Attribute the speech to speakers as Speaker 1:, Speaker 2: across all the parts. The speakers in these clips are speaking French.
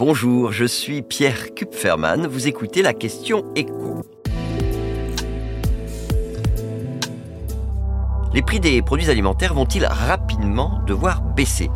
Speaker 1: Bonjour, je suis Pierre Kupferman. Vous écoutez la question écho. Les prix des produits alimentaires vont-ils rapidement devoir baisser?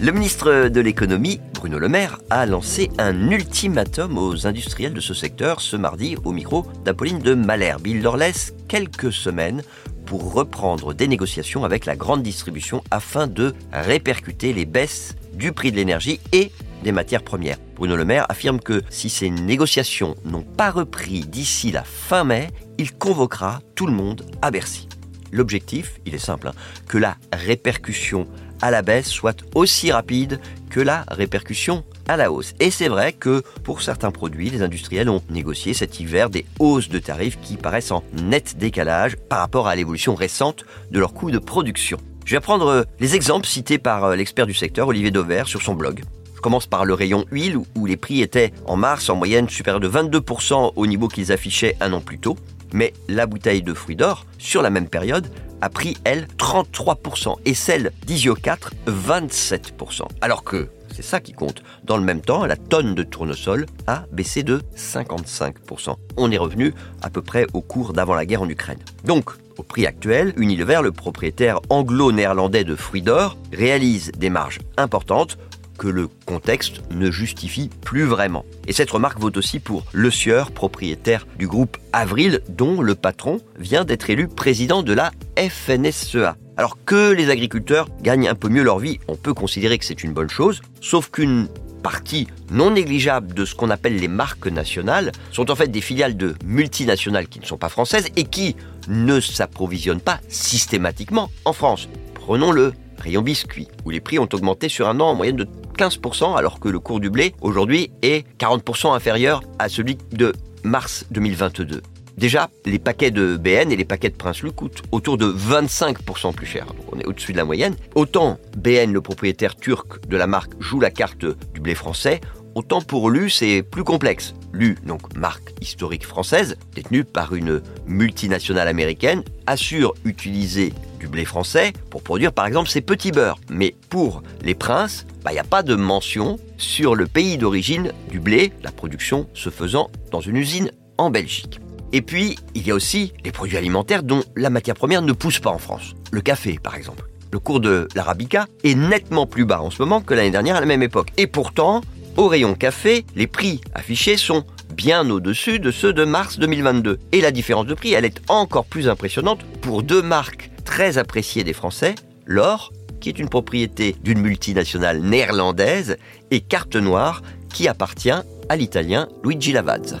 Speaker 1: Le ministre de l'économie, Bruno Le Maire, a lancé un ultimatum aux industriels de ce secteur ce mardi au micro d'Apolline de Malherbe. Il leur laisse quelques semaines pour reprendre des négociations avec la grande distribution afin de répercuter les baisses du prix de l'énergie et des matières premières. Bruno Le Maire affirme que si ces négociations n'ont pas repris d'ici la fin mai, il convoquera tout le monde à Bercy. L'objectif, il est simple, hein, que la répercussion à la baisse soit aussi rapide que la répercussion à la hausse. Et c'est vrai que pour certains produits, les industriels ont négocié cet hiver des hausses de tarifs qui paraissent en net décalage par rapport à l'évolution récente de leurs coûts de production. Je vais prendre euh, les exemples cités par euh, l'expert du secteur, Olivier Dauvert, sur son blog. Je commence par le rayon huile, où les prix étaient en mars en moyenne supérieurs de 22% au niveau qu'ils affichaient un an plus tôt. Mais la bouteille de fruits d'or, sur la même période, a pris, elle, 33%, et celle d'Isio 4, 27%. Alors que, c'est ça qui compte, dans le même temps, la tonne de tournesol a baissé de 55%. On est revenu à peu près au cours d'avant la guerre en Ukraine. Donc, au prix actuel, Unilever, le propriétaire anglo-néerlandais de fruits d'or, réalise des marges importantes que le contexte ne justifie plus vraiment. Et cette remarque vaut aussi pour Le Sieur, propriétaire du groupe Avril, dont le patron vient d'être élu président de la FNSEA. Alors que les agriculteurs gagnent un peu mieux leur vie, on peut considérer que c'est une bonne chose, sauf qu'une partie non négligeable de ce qu'on appelle les marques nationales sont en fait des filiales de multinationales qui ne sont pas françaises et qui ne s'approvisionnent pas systématiquement en France. Prenons le rayon biscuit, où les prix ont augmenté sur un an en moyenne de 15%, alors que le cours du blé aujourd'hui est 40% inférieur à celui de mars 2022. Déjà, les paquets de BN et les paquets de Prince Lu coûtent autour de 25% plus cher. On est au-dessus de la moyenne. Autant BN, le propriétaire turc de la marque, joue la carte du blé français, autant pour Lu, c'est plus complexe. Lu, donc marque historique française, détenue par une multinationale américaine, assure utiliser du blé français pour produire par exemple ses petits beurres. Mais pour les princes, bah, il n'y a pas de mention sur le pays d'origine du blé, la production se faisant dans une usine en Belgique. Et puis, il y a aussi les produits alimentaires dont la matière première ne pousse pas en France. Le café, par exemple. Le cours de l'arabica est nettement plus bas en ce moment que l'année dernière à la même époque. Et pourtant, au rayon café, les prix affichés sont bien au-dessus de ceux de mars 2022. Et la différence de prix, elle est encore plus impressionnante pour deux marques très appréciées des Français, l'or, qui est une propriété d'une multinationale néerlandaise, et Carte Noire, qui appartient à l'italien Luigi Lavazza.